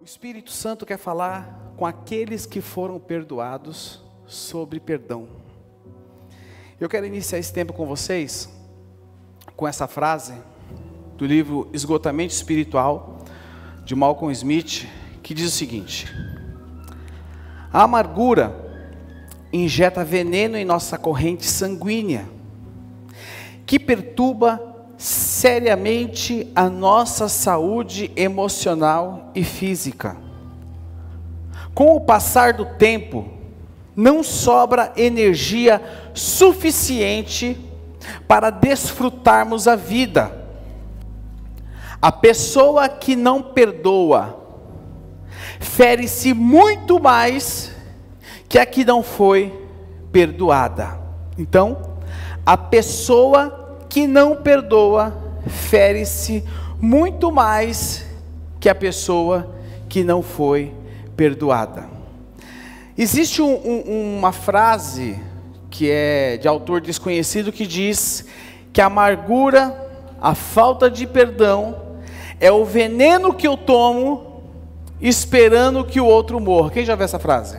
O Espírito Santo quer falar com aqueles que foram perdoados sobre perdão. Eu quero iniciar esse tempo com vocês com essa frase do livro Esgotamento Espiritual de Malcolm Smith, que diz o seguinte: A amargura injeta veneno em nossa corrente sanguínea, que perturba seriamente a nossa saúde emocional e física. Com o passar do tempo, não sobra energia suficiente para desfrutarmos a vida. A pessoa que não perdoa fere-se muito mais que a que não foi perdoada. Então, a pessoa que não perdoa fere-se muito mais que a pessoa que não foi perdoada. Existe um, um, uma frase que é de autor desconhecido que diz que a amargura, a falta de perdão, é o veneno que eu tomo esperando que o outro morra. Quem já viu essa frase?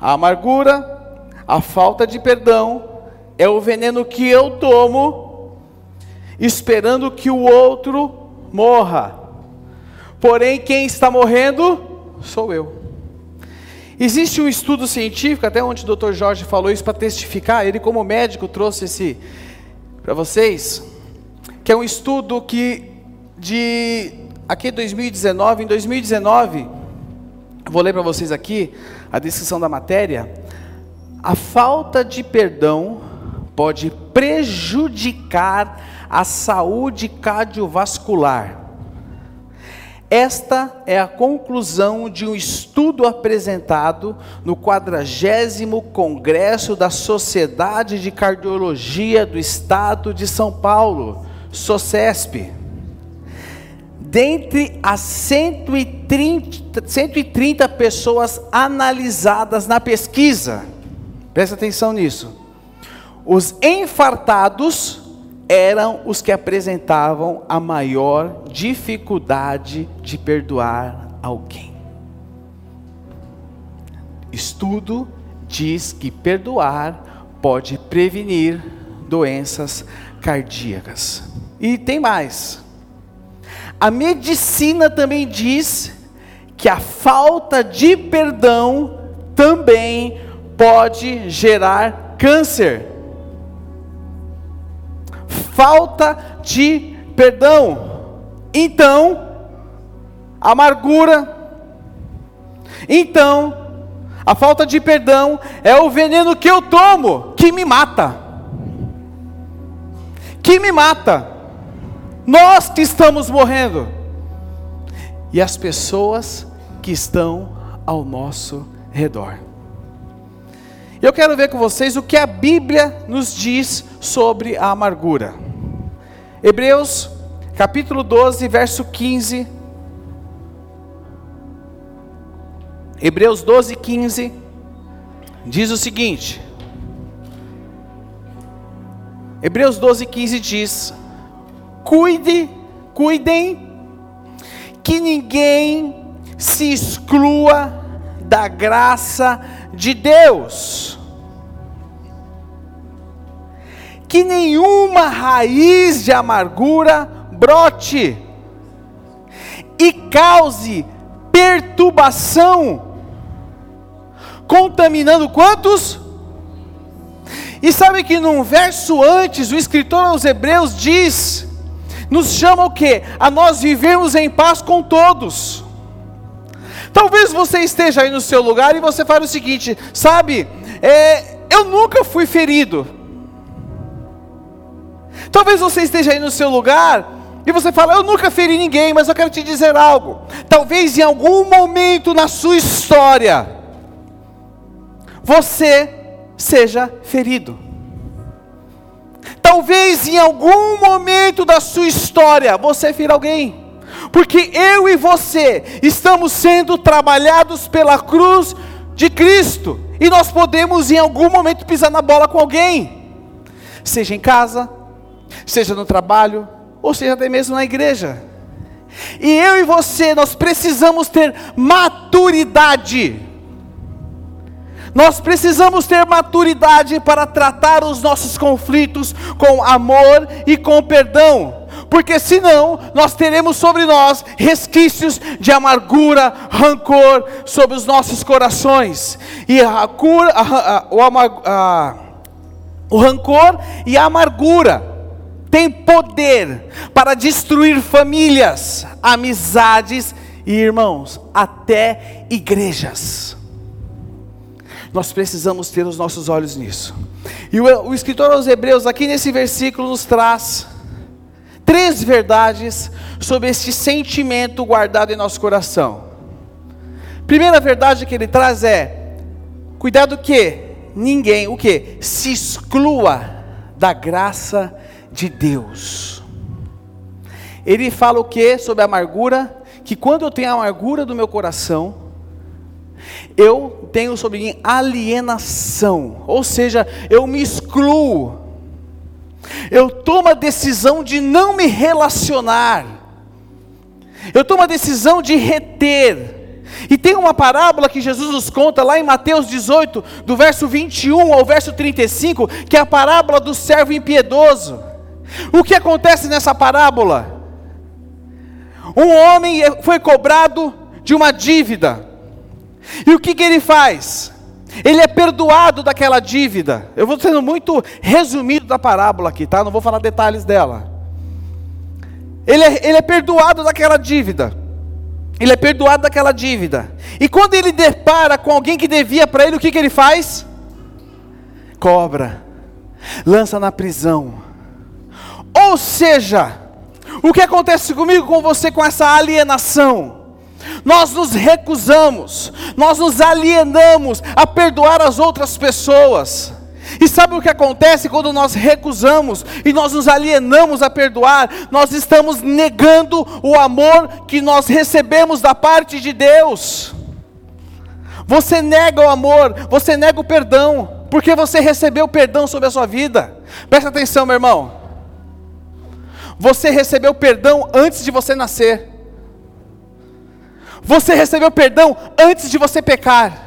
A amargura, a falta de perdão, é o veneno que eu tomo, esperando que o outro morra. Porém, quem está morrendo sou eu. Existe um estudo científico, até onde o Dr. Jorge falou isso para testificar, ele como médico trouxe esse para vocês, que é um estudo que de aqui 2019, em 2019, vou ler para vocês aqui a descrição da matéria. A falta de perdão pode prejudicar a saúde cardiovascular. Esta é a conclusão de um estudo apresentado no 40 Congresso da Sociedade de Cardiologia do Estado de São Paulo, SOCESP. Dentre as 130, 130 pessoas analisadas na pesquisa, presta atenção nisso os enfartados eram os que apresentavam a maior dificuldade de perdoar alguém. Estudo diz que perdoar pode prevenir doenças cardíacas. E tem mais. A medicina também diz que a falta de perdão também pode gerar câncer falta de perdão. Então, amargura. Então, a falta de perdão é o veneno que eu tomo, que me mata. Que me mata. Nós que estamos morrendo. E as pessoas que estão ao nosso redor. Eu quero ver com vocês o que a Bíblia nos diz sobre a amargura. Hebreus capítulo 12, verso 15. Hebreus 12, 15 diz o seguinte: Hebreus 12, 15 diz: Cuide, cuidem, que ninguém se exclua da graça de Deus que nenhuma raiz de amargura brote e cause perturbação, contaminando quantos? E sabe que num verso antes, o escritor aos Hebreus diz: nos chama o que? A nós vivermos em paz com todos. Talvez você esteja aí no seu lugar e você fale o seguinte: sabe, é, eu nunca fui ferido, Talvez você esteja aí no seu lugar e você fala: Eu nunca feri ninguém, mas eu quero te dizer algo. Talvez em algum momento na sua história você seja ferido. Talvez em algum momento da sua história você fira alguém. Porque eu e você estamos sendo trabalhados pela cruz de Cristo. E nós podemos em algum momento pisar na bola com alguém. Seja em casa, seja no trabalho, ou seja até mesmo na igreja. E eu e você, nós precisamos ter maturidade. Nós precisamos ter maturidade para tratar os nossos conflitos com amor e com perdão, porque senão nós teremos sobre nós resquícios de amargura, rancor sobre os nossos corações, e a cura, a, a, o, a, o rancor e a amargura tem poder para destruir famílias, amizades e irmãos, até igrejas. Nós precisamos ter os nossos olhos nisso. E o, o escritor aos Hebreus, aqui nesse versículo, nos traz três verdades sobre este sentimento guardado em nosso coração. Primeira verdade que ele traz é: cuidado que ninguém, o que? Se exclua da graça de Deus. Ele fala o que sobre a amargura? Que quando eu tenho a amargura do meu coração, eu tenho sobre mim alienação, ou seja, eu me excluo, eu tomo a decisão de não me relacionar, eu tomo a decisão de reter, e tem uma parábola que Jesus nos conta lá em Mateus 18, do verso 21 ao verso 35, que é a parábola do servo impiedoso. O que acontece nessa parábola? Um homem foi cobrado de uma dívida. E o que, que ele faz? Ele é perdoado daquela dívida. Eu vou sendo muito resumido da parábola aqui, tá? Não vou falar detalhes dela. Ele é, ele é perdoado daquela dívida. Ele é perdoado daquela dívida. E quando ele depara com alguém que devia para ele, o que, que ele faz? Cobra, lança na prisão ou seja, o que acontece comigo, com você, com essa alienação? Nós nos recusamos, nós nos alienamos a perdoar as outras pessoas. E sabe o que acontece quando nós recusamos e nós nos alienamos a perdoar? Nós estamos negando o amor que nós recebemos da parte de Deus. Você nega o amor, você nega o perdão, porque você recebeu perdão sobre a sua vida. Presta atenção, meu irmão. Você recebeu perdão antes de você nascer. Você recebeu perdão antes de você pecar.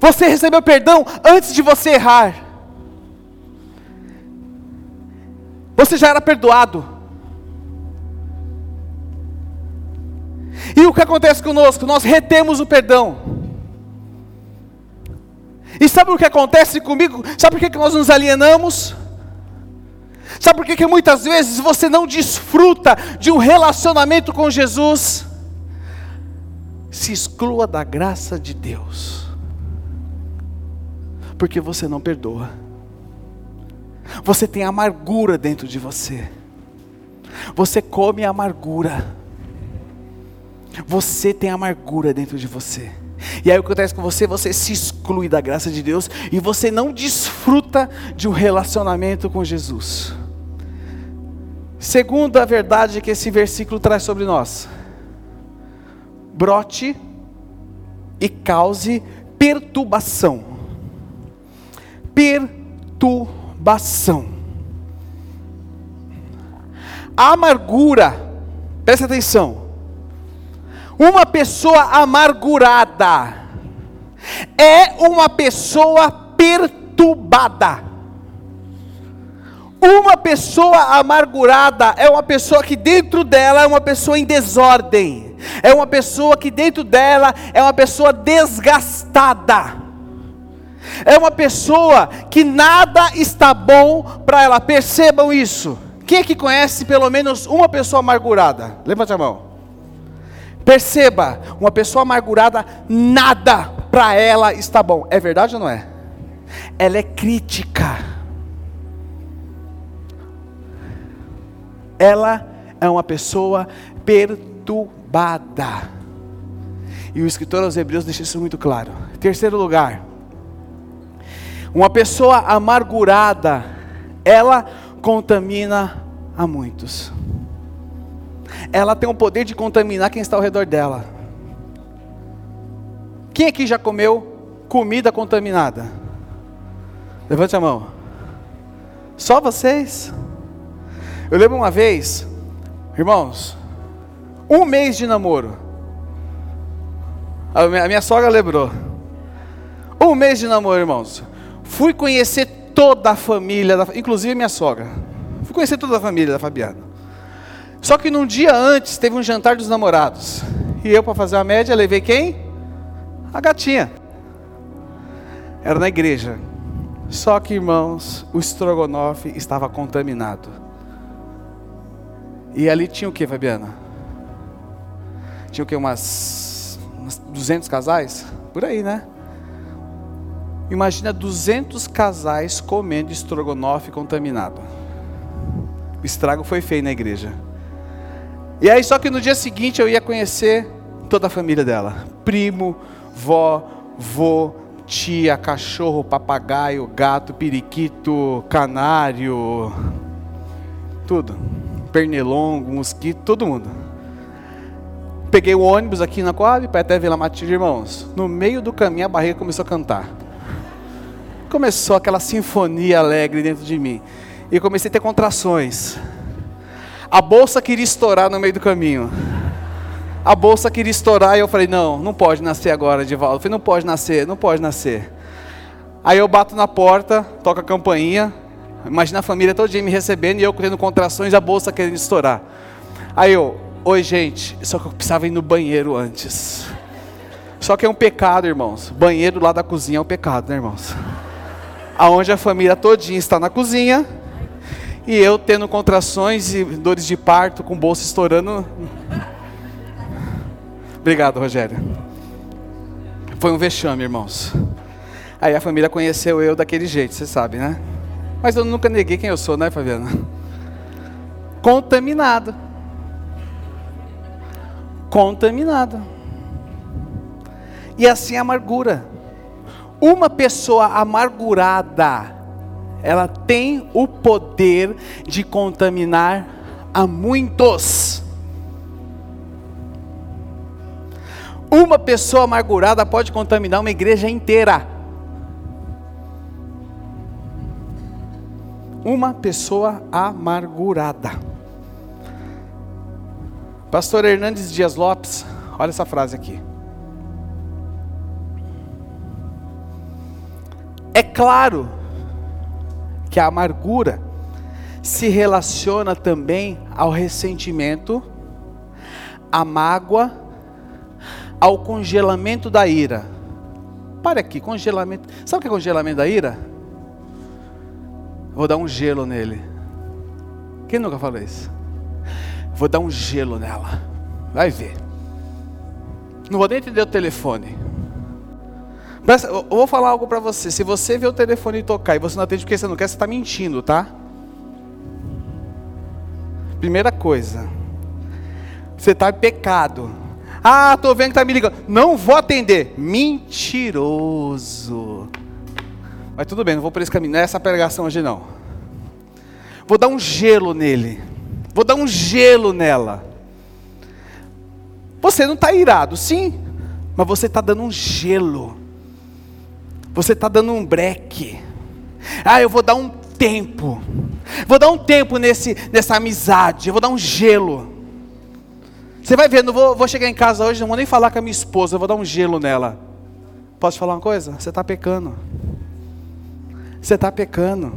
Você recebeu perdão antes de você errar. Você já era perdoado. E o que acontece conosco? Nós retemos o perdão. E sabe o que acontece comigo? Sabe por que nós nos alienamos? Sabe por que, que muitas vezes você não desfruta de um relacionamento com Jesus? Se exclua da graça de Deus, porque você não perdoa, você tem amargura dentro de você, você come amargura, você tem amargura dentro de você. E aí o que acontece com você? Você se exclui da graça de Deus e você não desfruta de um relacionamento com Jesus. Segunda verdade que esse versículo traz sobre nós: brote e cause perturbação. Perturbação. A amargura, presta atenção. Uma pessoa amargurada é uma pessoa perturbada. Uma pessoa amargurada é uma pessoa que dentro dela é uma pessoa em desordem, é uma pessoa que dentro dela é uma pessoa desgastada, é uma pessoa que nada está bom para ela, percebam isso. Quem é que conhece pelo menos uma pessoa amargurada? Levante a mão. Perceba, uma pessoa amargurada, nada para ela está bom. É verdade ou não é? Ela é crítica ela é uma pessoa perturbada. E o escritor aos Hebreus deixa isso muito claro. Terceiro lugar, uma pessoa amargurada, ela contamina a muitos. Ela tem o poder de contaminar quem está ao redor dela. Quem aqui já comeu comida contaminada? Levante a mão. Só vocês? Eu lembro uma vez, irmãos, Um mês de namoro. A minha, a minha sogra lembrou. Um mês de namoro, irmãos. Fui conhecer toda a família, da, inclusive minha sogra. Fui conhecer toda a família da Fabiana. Só que num dia antes teve um jantar dos namorados. E eu, para fazer a média, levei quem? A gatinha. Era na igreja. Só que, irmãos, o estrogonofe estava contaminado. E ali tinha o que, Fabiana? Tinha o que? Umas, umas 200 casais? Por aí, né? Imagina 200 casais comendo estrogonofe contaminado. O estrago foi feio na igreja. E aí, só que no dia seguinte eu ia conhecer toda a família dela: primo, vó, vô, tia, cachorro, papagaio, gato, periquito, canário, tudo. Pernilongo, mosquito, todo mundo. Peguei o ônibus aqui na Coab para até Vila Matilde, irmãos. No meio do caminho a barriga começou a cantar começou aquela sinfonia alegre dentro de mim. E comecei a ter contrações. A bolsa queria estourar no meio do caminho. A bolsa queria estourar e eu falei: não, não pode nascer agora, Divaldo. Eu falei: não pode nascer, não pode nascer. Aí eu bato na porta, toco a campainha. Imagina a família todo dia me recebendo e eu tendo contrações a bolsa querendo estourar. Aí eu, oi gente, só que eu precisava ir no banheiro antes. Só que é um pecado, irmãos. Banheiro lá da cozinha é um pecado, né, irmãos? aonde a família todinha está na cozinha e eu tendo contrações e dores de parto com bolsa estourando. Obrigado, Rogério. Foi um vexame, irmãos. Aí a família conheceu eu daquele jeito, você sabe, né? Mas eu nunca neguei quem eu sou, né, Fabiana? Contaminado. Contaminado. E assim a amargura. Uma pessoa amargurada, ela tem o poder de contaminar a muitos. Uma pessoa amargurada pode contaminar uma igreja inteira. Uma pessoa amargurada. Pastor Hernandes Dias Lopes, olha essa frase aqui. É claro que a amargura se relaciona também ao ressentimento, à mágoa, ao congelamento da ira. Para aqui, congelamento. Sabe o que é congelamento da ira? Vou dar um gelo nele. Quem nunca falou isso? Vou dar um gelo nela. Vai ver. Não vou nem entender o telefone. Eu vou falar algo para você. Se você vê o telefone tocar e você não atende porque você não quer, você está mentindo, tá? Primeira coisa. Você está em pecado. Ah, estou vendo que está me ligando. Não vou atender. Mentiroso. Mas tudo bem, não vou por esse caminho. Não é essa pregação hoje não. Vou dar um gelo nele. Vou dar um gelo nela. Você não está irado, sim. Mas você está dando um gelo. Você está dando um breque. Ah, eu vou dar um tempo. Vou dar um tempo nesse, nessa amizade. Eu vou dar um gelo. Você vai ver, não vou, vou chegar em casa hoje, não vou nem falar com a minha esposa, eu vou dar um gelo nela. Posso falar uma coisa? Você está pecando. Você está pecando.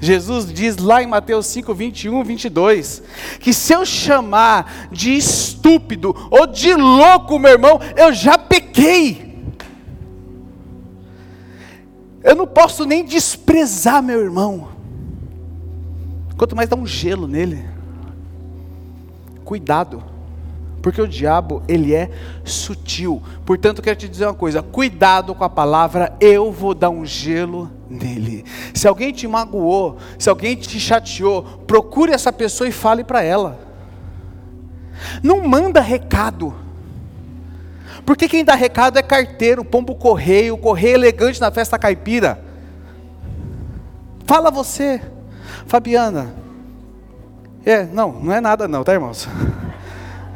Jesus diz lá em Mateus 5, 21, 22, que se eu chamar de estúpido ou de louco, meu irmão, eu já pequei. Eu não posso nem desprezar meu irmão. Quanto mais dar um gelo nele. Cuidado. Porque o diabo, ele é sutil. Portanto, quero te dizer uma coisa: cuidado com a palavra, eu vou dar um gelo nele. Se alguém te magoou, se alguém te chateou, procure essa pessoa e fale para ela. Não manda recado. Porque quem dá recado é carteiro, pombo correio, correio elegante na festa caipira. Fala você, Fabiana. É, não, não é nada não, tá irmãos?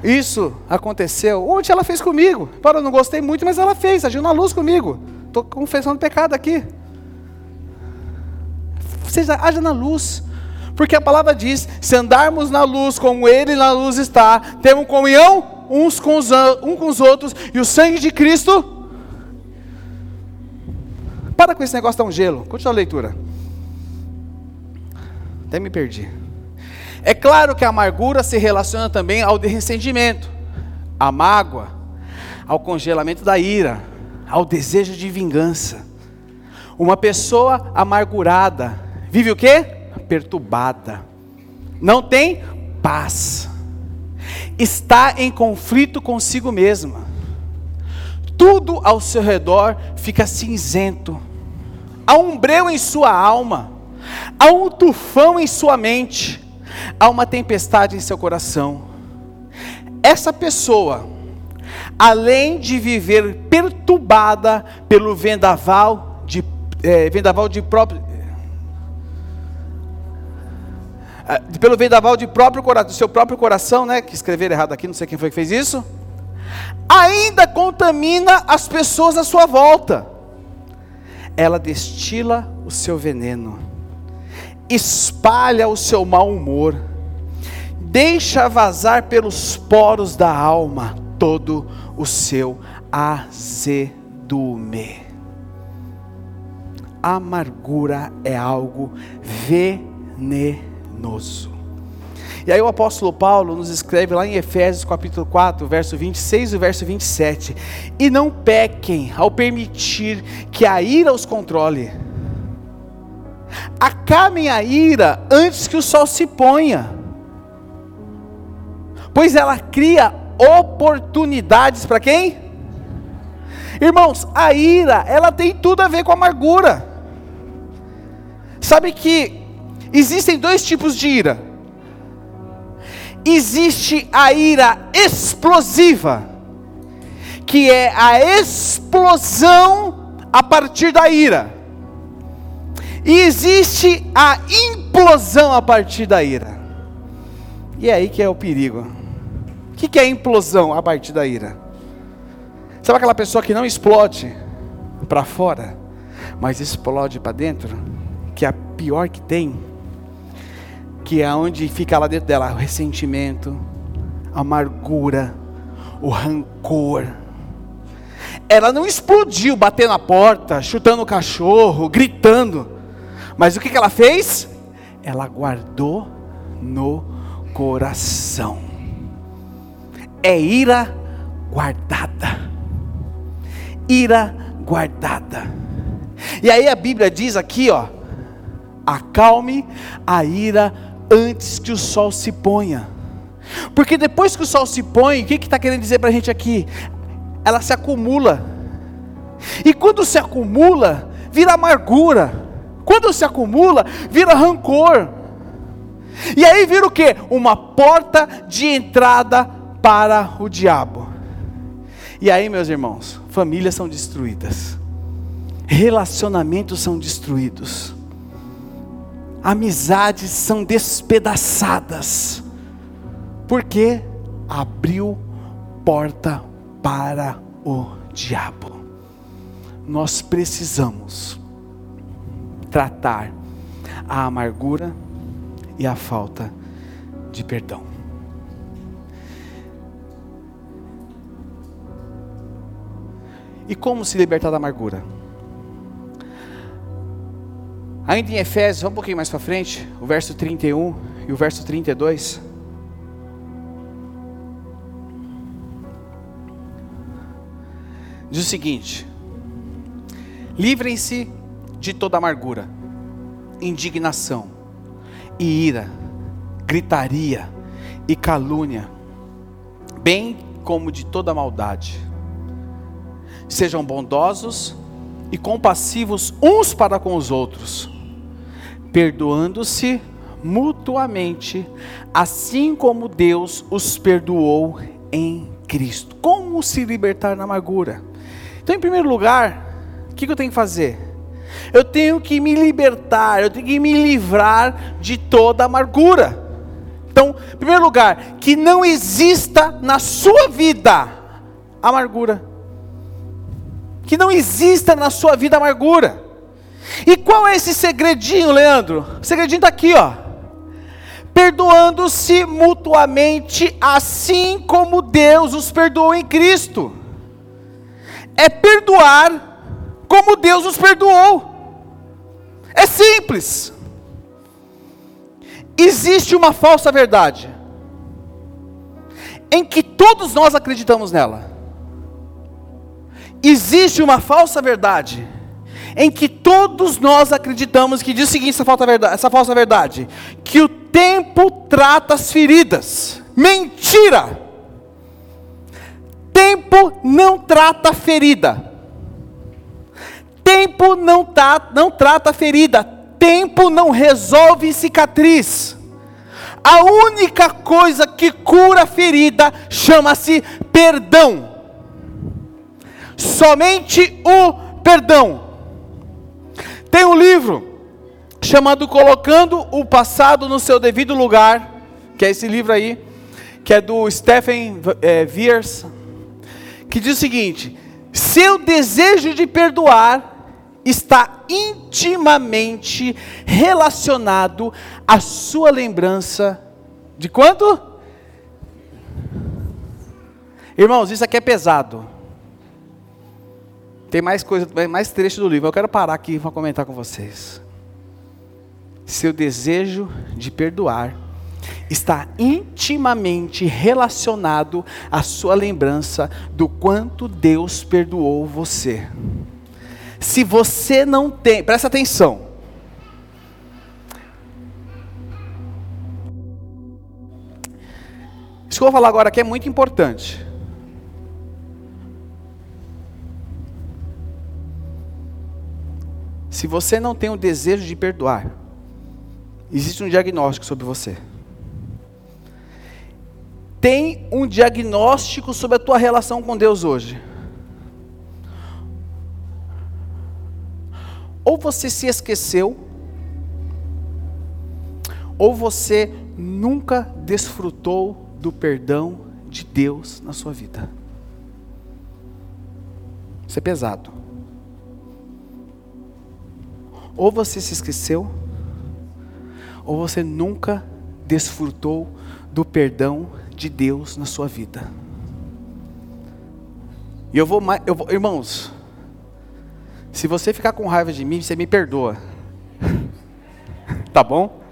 Isso aconteceu. Ontem ela fez comigo. Para, eu não gostei muito, mas ela fez, agiu na luz comigo. Estou confessando pecado aqui. Seja, haja na luz. Porque a palavra diz: se andarmos na luz como Ele na luz está, temos comunhão uns com os, um com os outros, e o sangue de Cristo. Para com esse negócio de um gelo, continua a leitura. Até me perdi. É claro que a amargura se relaciona também ao ressentimento, à mágoa, ao congelamento da ira, ao desejo de vingança. Uma pessoa amargurada vive o quê? Perturbada. Não tem paz. Está em conflito consigo mesma. Tudo ao seu redor fica cinzento. Há um breu em sua alma. Há um tufão em sua mente. Há uma tempestade em seu coração. Essa pessoa, além de viver perturbada pelo vendaval de, é, vendaval de próprio, é, pelo vendaval de próprio do seu próprio coração, né? Que escreveram errado aqui, não sei quem foi que fez isso. Ainda contamina as pessoas à sua volta. Ela destila o seu veneno espalha o seu mau humor, deixa vazar pelos poros da alma todo o seu azedume. Amargura é algo venenoso. E aí o apóstolo Paulo nos escreve lá em Efésios capítulo 4, verso 26 e verso 27. E não pequem ao permitir que a ira os controle acabem a ira antes que o sol se ponha, pois ela cria oportunidades para quem? Irmãos, a ira, ela tem tudo a ver com a amargura. Sabe que existem dois tipos de ira. Existe a ira explosiva, que é a explosão a partir da ira. E existe a implosão a partir da ira. E é aí que é o perigo. O que é implosão a partir da ira? Sabe aquela pessoa que não explode para fora, mas explode para dentro? Que é a pior que tem. Que é onde fica lá dentro dela o ressentimento, a amargura, o rancor. Ela não explodiu batendo na porta, chutando o cachorro, gritando. Mas o que, que ela fez? Ela guardou no coração. É ira guardada. Ira guardada. E aí a Bíblia diz aqui, ó: acalme a ira antes que o sol se ponha. Porque depois que o sol se põe, o que está querendo dizer para a gente aqui? Ela se acumula. E quando se acumula, vira amargura. Quando se acumula, vira rancor. E aí vira o que? Uma porta de entrada para o diabo. E aí, meus irmãos, famílias são destruídas, relacionamentos são destruídos, amizades são despedaçadas, porque abriu porta para o diabo. Nós precisamos tratar a amargura e a falta de perdão. E como se libertar da amargura? Ainda em Efésios, vamos um pouquinho mais para frente, o verso 31 e o verso 32. Diz o seguinte: livrem-se de toda amargura, indignação e ira, gritaria e calúnia, bem como de toda maldade. Sejam bondosos e compassivos uns para com os outros, perdoando-se mutuamente, assim como Deus os perdoou em Cristo. Como se libertar da amargura? Então, em primeiro lugar, o que eu tenho que fazer? Eu tenho que me libertar, eu tenho que me livrar de toda amargura. Então, em primeiro lugar, que não exista na sua vida amargura. Que não exista na sua vida amargura. E qual é esse segredinho, Leandro? O segredinho está aqui, ó. perdoando-se mutuamente, assim como Deus os perdoou em Cristo. É perdoar como Deus os perdoou. É simples. Existe uma falsa verdade, em que todos nós acreditamos nela. Existe uma falsa verdade, em que todos nós acreditamos que diz o seguinte: essa falsa verdade, essa falsa verdade que o tempo trata as feridas. Mentira! Tempo não trata ferida. Tempo não, tá, não trata ferida. Tempo não resolve cicatriz. A única coisa que cura ferida chama-se perdão. Somente o perdão. Tem um livro chamado Colocando o Passado no Seu Devido Lugar, que é esse livro aí, que é do Stephen é, que diz o seguinte: seu desejo de perdoar está intimamente relacionado à sua lembrança de quanto? Irmãos, isso aqui é pesado. Tem mais coisa, mais trecho do livro. Eu quero parar aqui para comentar com vocês seu desejo de perdoar está intimamente relacionado à sua lembrança do quanto Deus perdoou você. Se você não tem, presta atenção. Isso que eu vou falar agora aqui é muito importante. Se você não tem o desejo de perdoar, Existe um diagnóstico sobre você. Tem um diagnóstico sobre a tua relação com Deus hoje. Ou você se esqueceu, ou você nunca desfrutou do perdão de Deus na sua vida. Isso é pesado. Ou você se esqueceu, ou você nunca desfrutou do perdão de Deus na sua vida. E eu vou mais, eu vou, irmãos, se você ficar com raiva de mim, você me perdoa. tá bom?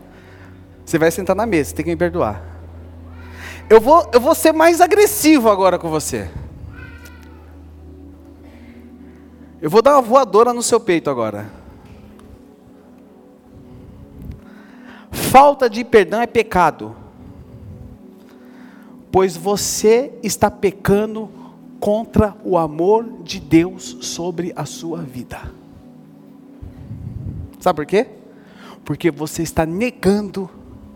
Você vai sentar na mesa, você tem que me perdoar. Eu vou, eu vou ser mais agressivo agora com você. Eu vou dar uma voadora no seu peito agora. Falta de perdão é pecado, pois você está pecando contra o amor de Deus sobre a sua vida. Sabe por quê? Porque você está negando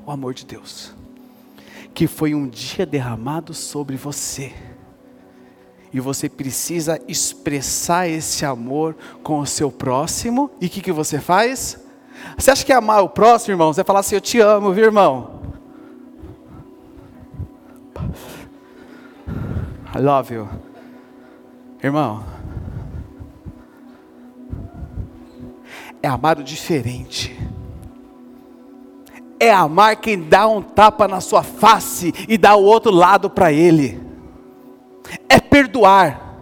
o amor de Deus, que foi um dia derramado sobre você. E você precisa expressar esse amor com o seu próximo. E o que, que você faz? Você acha que é amar o próximo, irmão? Você falar assim, eu te amo, viu, irmão? I love you. Irmão, é amar o diferente. É amar quem dá um tapa na sua face e dá o outro lado para ele. É perdoar.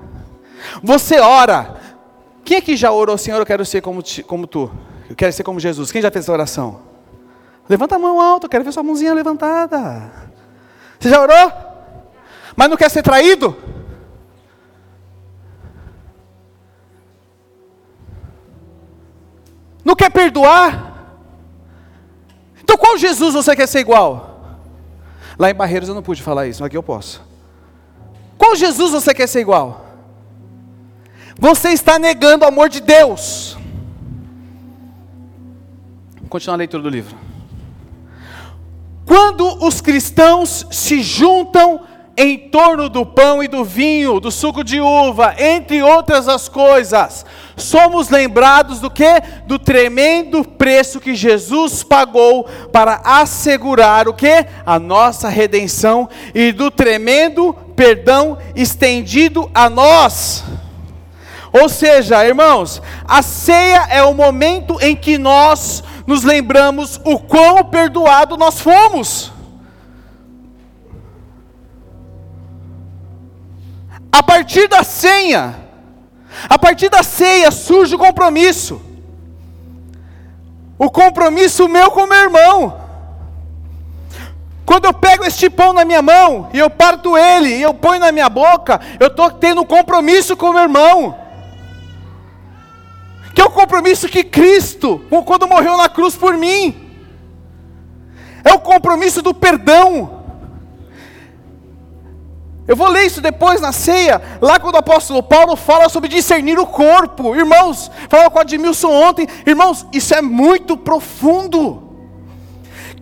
Você ora. Quem é que já orou, Senhor, eu quero ser como, como tu? Eu quero ser como Jesus. Quem já fez essa oração? Levanta a mão alta, eu quero ver sua mãozinha levantada. Você já orou? Mas não quer ser traído? Não quer perdoar? Então qual Jesus você quer ser igual? Lá em Barreiros eu não pude falar isso, aqui eu posso. Qual Jesus você quer ser igual? Você está negando o amor de Deus continuar a leitura do livro. Quando os cristãos se juntam em torno do pão e do vinho, do suco de uva, entre outras as coisas, somos lembrados do que? Do tremendo preço que Jesus pagou para assegurar o que? A nossa redenção e do tremendo perdão estendido a nós. Ou seja, irmãos, a ceia é o momento em que nós nos lembramos o quão perdoado nós fomos. A partir da senha, a partir da ceia surge o compromisso. O compromisso meu com meu irmão. Quando eu pego este pão na minha mão e eu parto ele e eu ponho na minha boca, eu estou tendo um compromisso com meu irmão. Que é o compromisso que Cristo, quando morreu na cruz por mim, é o compromisso do perdão. Eu vou ler isso depois na ceia, lá quando o apóstolo Paulo fala sobre discernir o corpo. Irmãos, falava com o Admilson ontem, irmãos, isso é muito profundo.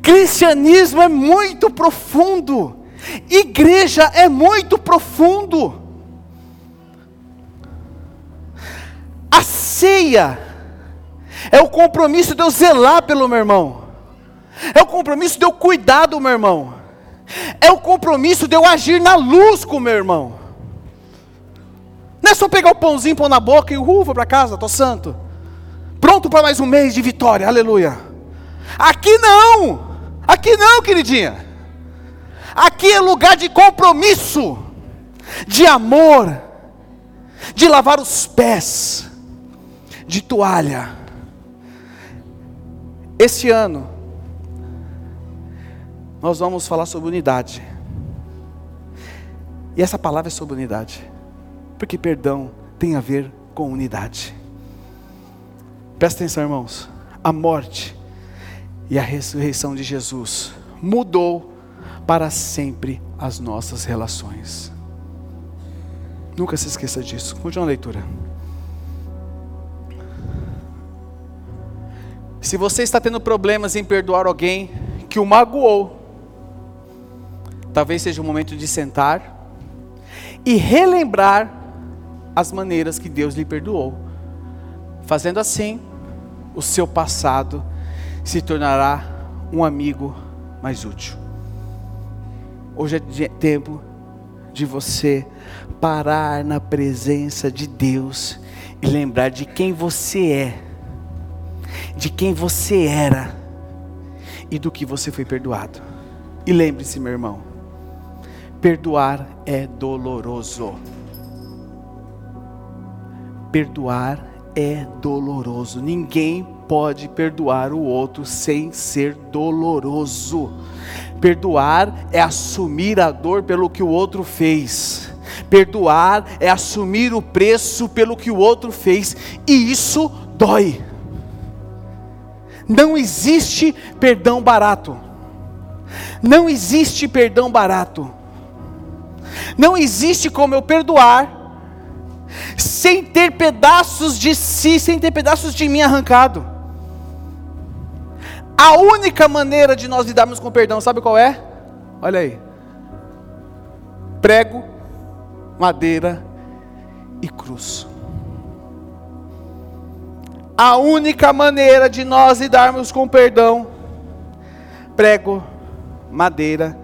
Cristianismo é muito profundo. Igreja é muito profundo. A ceia é o compromisso de eu zelar pelo meu irmão. É o compromisso de eu cuidar do meu irmão. É o compromisso de eu agir na luz com o meu irmão. Não é só pegar o pãozinho, pôr na boca e uh, vou para casa, estou santo. Pronto para mais um mês de vitória, aleluia. Aqui não. Aqui não, queridinha. Aqui é lugar de compromisso, de amor, de lavar os pés, de toalha. Esse ano, nós vamos falar sobre unidade. E essa palavra é sobre unidade, porque perdão tem a ver com unidade. Presta atenção, irmãos. A morte e a ressurreição de Jesus mudou para sempre as nossas relações. Nunca se esqueça disso. Continua a leitura. Se você está tendo problemas em perdoar alguém que o magoou, talvez seja o momento de sentar e relembrar as maneiras que Deus lhe perdoou. Fazendo assim, o seu passado se tornará um amigo mais útil. Hoje é tempo de você parar na presença de Deus e lembrar de quem você é, de quem você era e do que você foi perdoado. E lembre-se, meu irmão, perdoar é doloroso. Perdoar é doloroso. Ninguém pode perdoar o outro sem ser doloroso. Perdoar é assumir a dor pelo que o outro fez. Perdoar é assumir o preço pelo que o outro fez, e isso dói. Não existe perdão barato. Não existe perdão barato. Não existe como eu perdoar sem ter pedaços de si, sem ter pedaços de mim arrancado. A única maneira de nós lidarmos com perdão, sabe qual é? Olha aí. Prego, madeira e cruz. A única maneira de nós lidarmos com perdão, prego, madeira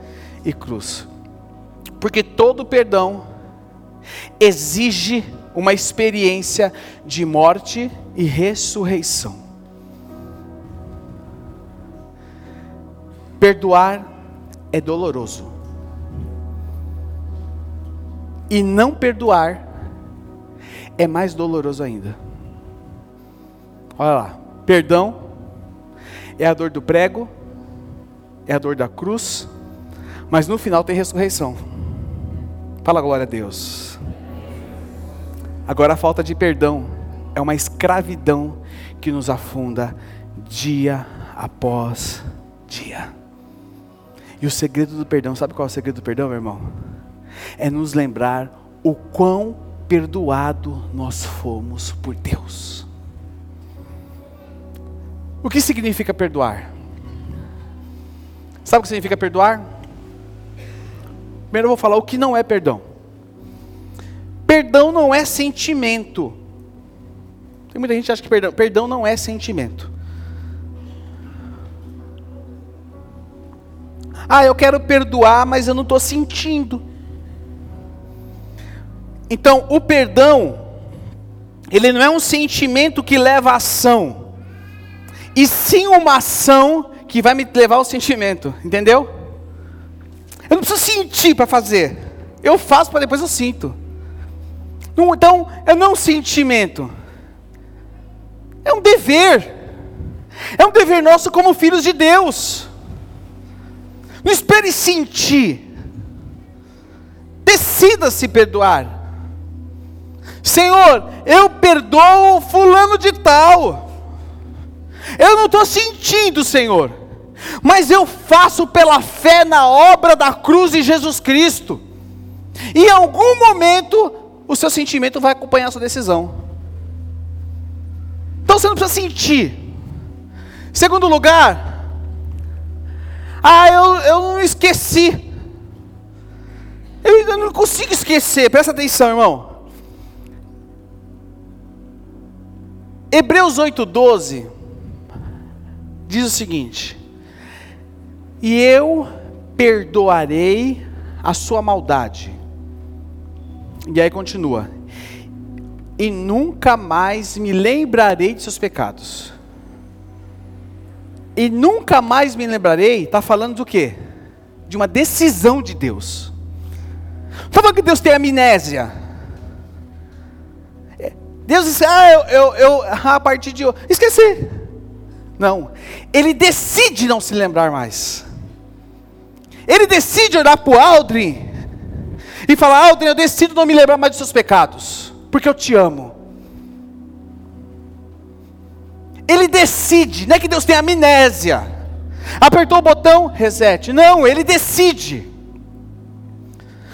e cruz. Porque todo perdão exige uma experiência de morte e ressurreição. Perdoar é doloroso. E não perdoar é mais doloroso ainda. Olha lá, perdão é a dor do prego, é a dor da cruz, mas no final tem ressurreição. Fala glória a Deus. Agora a falta de perdão é uma escravidão que nos afunda dia após dia. E o segredo do perdão, sabe qual é o segredo do perdão, meu irmão? É nos lembrar o quão perdoado nós fomos por Deus. O que significa perdoar? Sabe o que significa perdoar? Primeiro eu vou falar o que não é perdão. Perdão não é sentimento. Tem muita gente que acha que perdão, perdão não é sentimento. Ah, eu quero perdoar, mas eu não estou sentindo. Então, o perdão, ele não é um sentimento que leva à ação. e sim uma ação que vai me levar ao sentimento, entendeu? Eu não preciso sentir para fazer, eu faço para depois eu sinto. Então, é não um sentimento, é um dever, é um dever nosso como filhos de Deus. Não espere sentir, decida se perdoar. Senhor, eu perdoo fulano de tal. Eu não estou sentindo, Senhor, mas eu faço pela fé na obra da cruz de Jesus Cristo. E em algum momento, o seu sentimento vai acompanhar a sua decisão. Então você não precisa sentir. Segundo lugar, ah, eu, eu não esqueci. Eu, eu não consigo esquecer, presta atenção, irmão. Hebreus 8,12 diz o seguinte: E eu perdoarei a sua maldade. E aí continua: E nunca mais me lembrarei de seus pecados. E nunca mais me lembrarei, está falando do quê? De uma decisão de Deus. Está falando que Deus tem amnésia. Deus disse, ah, eu, eu, eu a partir de hoje, esqueci. Não, ele decide não se lembrar mais. Ele decide olhar para o Aldrin e falar: Aldrin, eu decido não me lembrar mais dos seus pecados, porque eu te amo. Ele decide, não é que Deus tem amnésia. Apertou o botão, reset. Não, ele decide.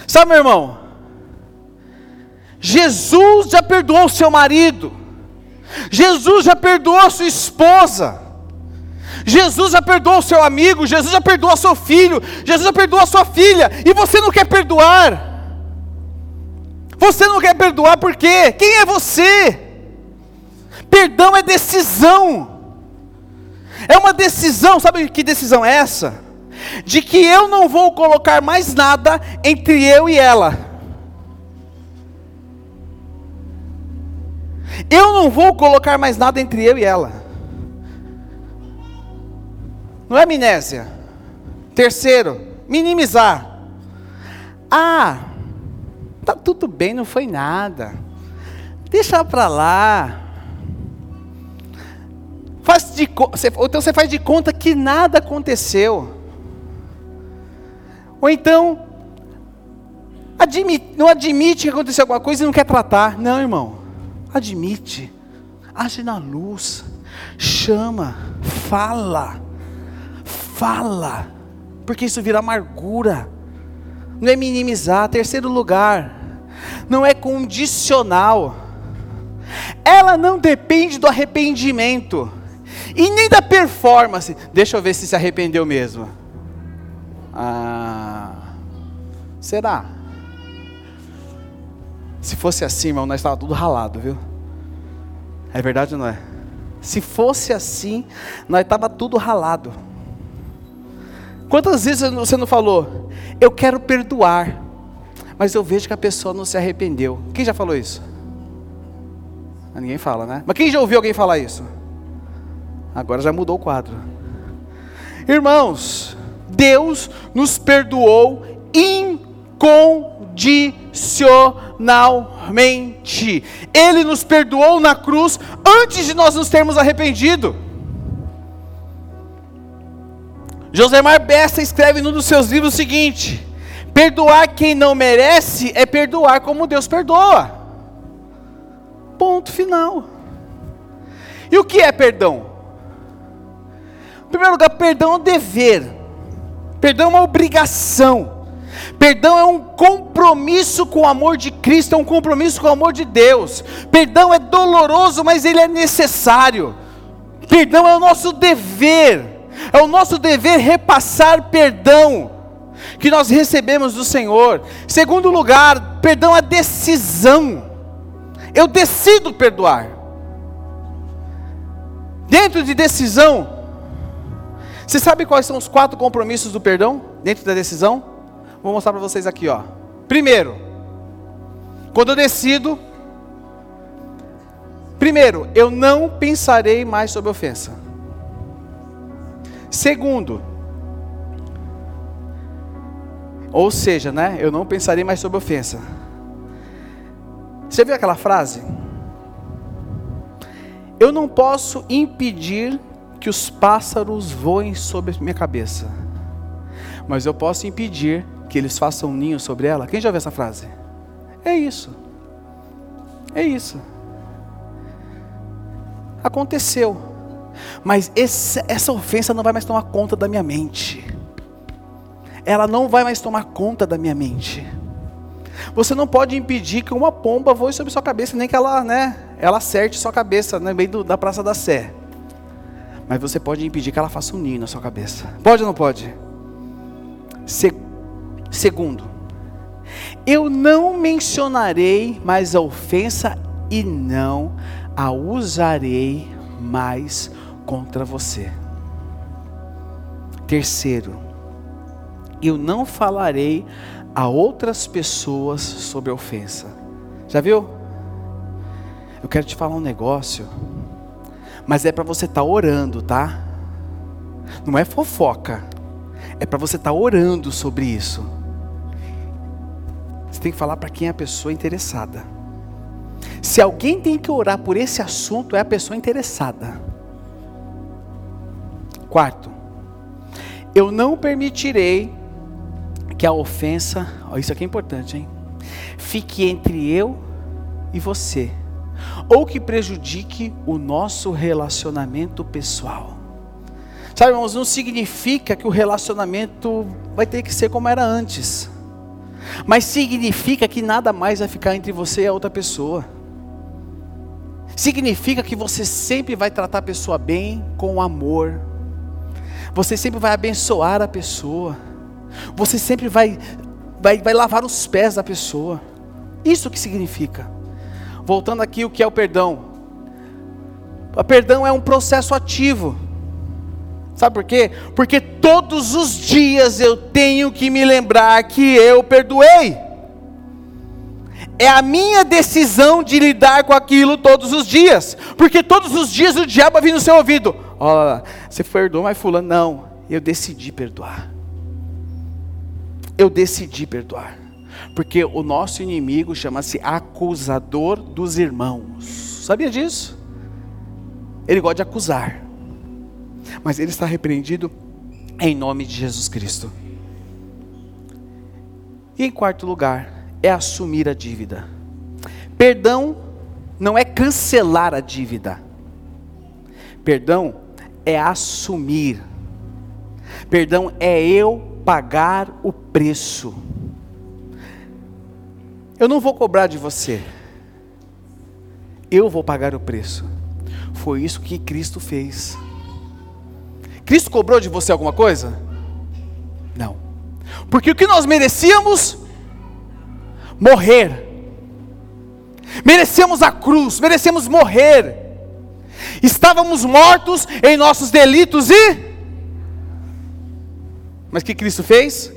Sabe, meu irmão? Jesus já perdoou o seu marido. Jesus já perdoou a sua esposa. Jesus já perdoou o seu amigo, Jesus já perdoou seu filho, Jesus já perdoou a sua filha, e você não quer perdoar. Você não quer perdoar por quê? Quem é você? Perdão é decisão. É uma decisão, sabe que decisão é essa? De que eu não vou colocar mais nada entre eu e ela. Eu não vou colocar mais nada entre eu e ela. Não é amnésia. Terceiro, minimizar. Ah, tá tudo bem, não foi nada. Deixa para lá. Faz de, ou então você faz de conta que nada aconteceu. Ou então, admite, não admite que aconteceu alguma coisa e não quer tratar. Não, irmão. Admite. Age na luz. Chama. Fala fala, porque isso vira amargura. Não é minimizar. Terceiro lugar, não é condicional. Ela não depende do arrependimento e nem da performance. Deixa eu ver se se arrependeu mesmo. Ah, será? Se fosse assim, irmão, nós estávamos tudo ralado, viu? É verdade ou não é? Se fosse assim, nós estava tudo ralado. Quantas vezes você não falou, eu quero perdoar, mas eu vejo que a pessoa não se arrependeu? Quem já falou isso? Ah, ninguém fala, né? Mas quem já ouviu alguém falar isso? Agora já mudou o quadro. Irmãos, Deus nos perdoou incondicionalmente. Ele nos perdoou na cruz antes de nós nos termos arrependido. Josemar Bessa escreve num dos seus livros o seguinte: perdoar quem não merece é perdoar como Deus perdoa. Ponto final. E o que é perdão? Em primeiro lugar, perdão é um dever, perdão é uma obrigação, perdão é um compromisso com o amor de Cristo, é um compromisso com o amor de Deus. Perdão é doloroso, mas ele é necessário. Perdão é o nosso dever. É o nosso dever repassar perdão que nós recebemos do Senhor. Segundo lugar, perdão é decisão. Eu decido perdoar. Dentro de decisão, você sabe quais são os quatro compromissos do perdão dentro da decisão? Vou mostrar para vocês aqui, ó. Primeiro, quando eu decido, primeiro, eu não pensarei mais sobre ofensa. Segundo, ou seja, né, eu não pensarei mais sobre ofensa. Você viu aquela frase? Eu não posso impedir que os pássaros voem sobre minha cabeça, mas eu posso impedir que eles façam um ninho sobre ela. Quem já viu essa frase? É isso. É isso. Aconteceu. Mas esse, essa ofensa não vai mais tomar conta da minha mente. Ela não vai mais tomar conta da minha mente. Você não pode impedir que uma pomba voe sobre sua cabeça, nem que ela, né, ela acerte sua cabeça no meio do, da Praça da Sé. Mas você pode impedir que ela faça um ninho na sua cabeça. Pode ou não pode? Se, segundo, eu não mencionarei mais a ofensa e não a usarei mais contra você. Terceiro, eu não falarei a outras pessoas sobre a ofensa. Já viu? Eu quero te falar um negócio, mas é para você estar tá orando, tá? Não é fofoca, é para você estar tá orando sobre isso. Você tem que falar para quem é a pessoa interessada. Se alguém tem que orar por esse assunto, é a pessoa interessada. Quarto, eu não permitirei que a ofensa, ó, isso aqui é importante, hein? Fique entre eu e você, ou que prejudique o nosso relacionamento pessoal. Sabe, irmãos, não significa que o relacionamento vai ter que ser como era antes, mas significa que nada mais vai ficar entre você e a outra pessoa. Significa que você sempre vai tratar a pessoa bem, com amor, você sempre vai abençoar a pessoa. Você sempre vai, vai, vai lavar os pés da pessoa. Isso que significa. Voltando aqui, o que é o perdão? O perdão é um processo ativo. Sabe por quê? Porque todos os dias eu tenho que me lembrar que eu perdoei. É a minha decisão de lidar com aquilo todos os dias. Porque todos os dias o diabo vir no seu ouvido: Olha, você perdoou, mas fulano, não. Eu decidi perdoar. Eu decidi perdoar. Porque o nosso inimigo chama-se acusador dos irmãos. Sabia disso? Ele gosta de acusar. Mas ele está repreendido em nome de Jesus Cristo. E em quarto lugar, é assumir a dívida. Perdão não é cancelar a dívida. Perdão é assumir. Perdão é eu pagar o preço. Eu não vou cobrar de você. Eu vou pagar o preço. Foi isso que Cristo fez. Cristo cobrou de você alguma coisa? Não. Porque o que nós merecíamos? Morrer. Merecemos a cruz, merecemos morrer. Estávamos mortos em nossos delitos e. Mas o que Cristo fez?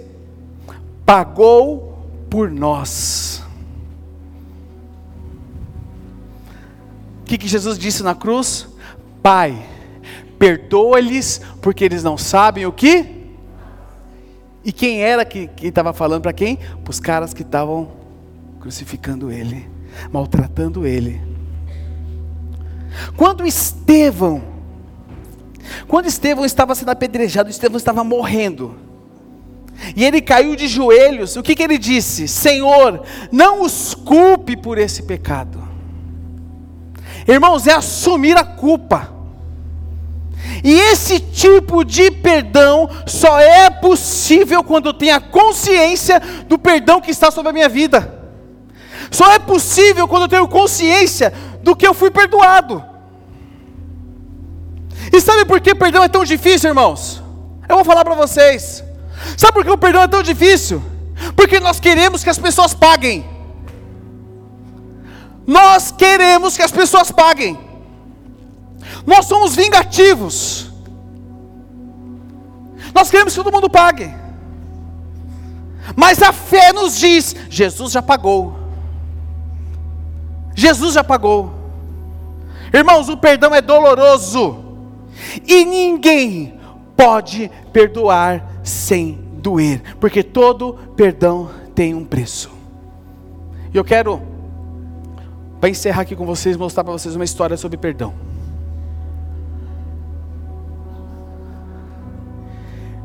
Pagou por nós. O que, que Jesus disse na cruz? Pai, perdoa-lhes, porque eles não sabem o que. E quem era que estava falando para quem? Para os caras que estavam crucificando ele, maltratando ele. Quando Estevão, quando Estevão estava sendo apedrejado, Estevão estava morrendo. E ele caiu de joelhos. O que, que ele disse? Senhor, não os culpe por esse pecado. Irmãos, é assumir a culpa. E esse tipo de perdão só é possível quando eu tenho a consciência do perdão que está sobre a minha vida. Só é possível quando eu tenho consciência do que eu fui perdoado. E sabe por que perdão é tão difícil, irmãos? Eu vou falar para vocês. Sabe por que o perdão é tão difícil? Porque nós queremos que as pessoas paguem. Nós queremos que as pessoas paguem. Nós somos vingativos. Nós queremos que todo mundo pague. Mas a fé nos diz: Jesus já pagou. Jesus já pagou. Irmãos, o perdão é doloroso. E ninguém pode perdoar sem doer, porque todo perdão tem um preço. E eu quero, para encerrar aqui com vocês, mostrar para vocês uma história sobre perdão.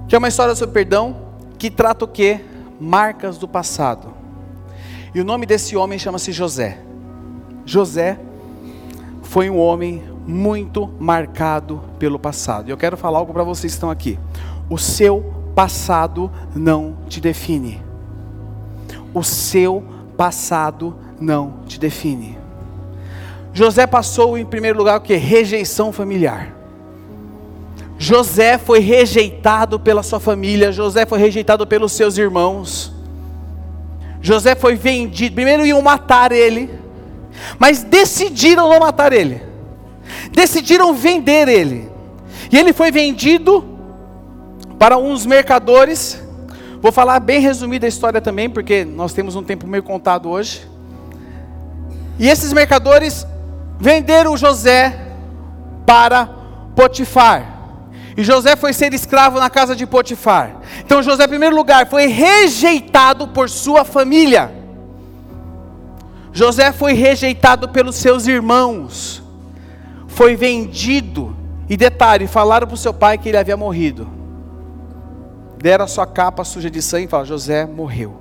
Que é uma história sobre perdão que trata o que? Marcas do passado. E o nome desse homem chama-se José. José foi um homem muito marcado pelo passado. Eu quero falar algo para vocês que estão aqui. O seu passado não te define. O seu passado não te define. José passou em primeiro lugar o que? Rejeição familiar. José foi rejeitado pela sua família, José foi rejeitado pelos seus irmãos. José foi vendido. Primeiro iam matar ele, mas decidiram não matar ele. Decidiram vender ele. E ele foi vendido para uns mercadores. Vou falar bem resumida a história também, porque nós temos um tempo meio contado hoje. E esses mercadores venderam José para Potifar. E José foi ser escravo na casa de Potifar. Então José, em primeiro lugar, foi rejeitado por sua família. José foi rejeitado pelos seus irmãos. Foi vendido. E detalhe, falaram para o seu pai que ele havia morrido deram a sua capa suja de sangue e falaram: José morreu.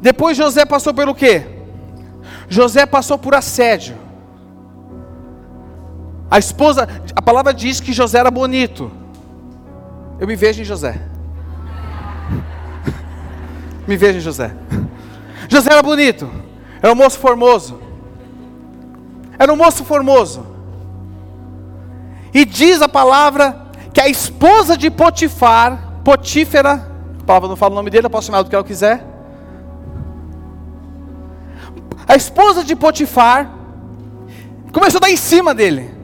Depois José passou pelo quê? José passou por assédio. A esposa, a palavra diz que José era bonito. Eu me vejo em José. me vejo em José. José era bonito. Era um moço formoso. Era um moço formoso. E diz a palavra que a esposa de Potifar Potífera, a palavra não fala o nome dele, eu posso chamar do que ela quiser. A esposa de Potifar começou a dar em cima dele.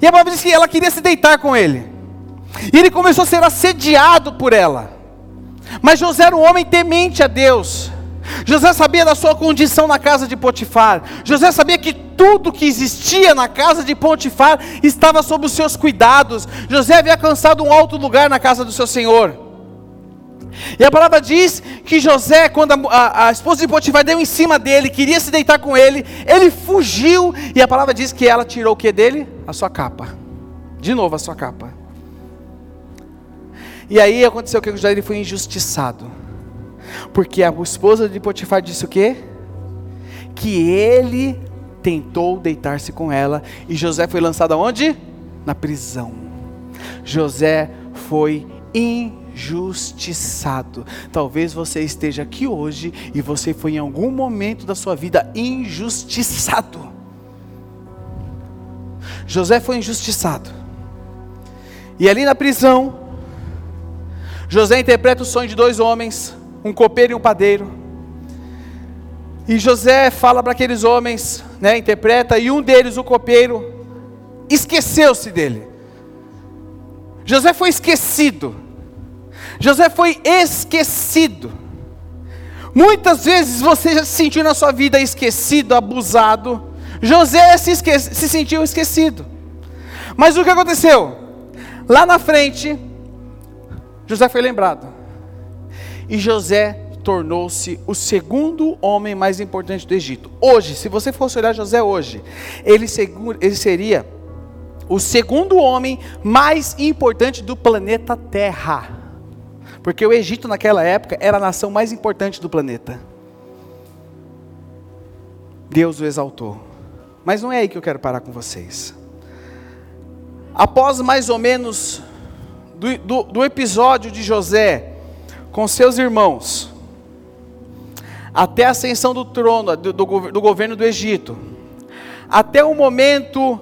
E a palavra diz que ela queria se deitar com ele. E ele começou a ser assediado por ela. Mas José era um homem temente a Deus. José sabia da sua condição na casa de Potifar. José sabia que tudo que existia na casa de Potifar estava sob os seus cuidados. José havia alcançado um alto lugar na casa do seu senhor. E a palavra diz que José, quando a, a, a, esposa de Potifar deu em cima dele, queria se deitar com ele, ele fugiu, e a palavra diz que ela tirou o que dele? A sua capa. De novo a sua capa. E aí aconteceu o que José ele foi injustiçado. Porque a esposa de Potifar disse o quê? Que ele tentou deitar-se com ela e José foi lançado aonde? Na prisão. José foi injustiçado. Talvez você esteja aqui hoje e você foi em algum momento da sua vida injustiçado. José foi injustiçado. E ali na prisão, José interpreta o sonho de dois homens um copeiro e um padeiro. E José fala para aqueles homens, né, interpreta, e um deles, o copeiro, esqueceu-se dele. José foi esquecido. José foi esquecido. Muitas vezes você já se sentiu na sua vida esquecido, abusado. José se, esque se sentiu esquecido. Mas o que aconteceu? Lá na frente, José foi lembrado. E José tornou-se o segundo homem mais importante do Egito. Hoje, se você fosse olhar José hoje, ele, ele seria o segundo homem mais importante do planeta Terra. Porque o Egito naquela época era a nação mais importante do planeta. Deus o exaltou. Mas não é aí que eu quero parar com vocês. Após mais ou menos do, do, do episódio de José com seus irmãos, até a ascensão do trono, do, do, do governo do Egito, até o momento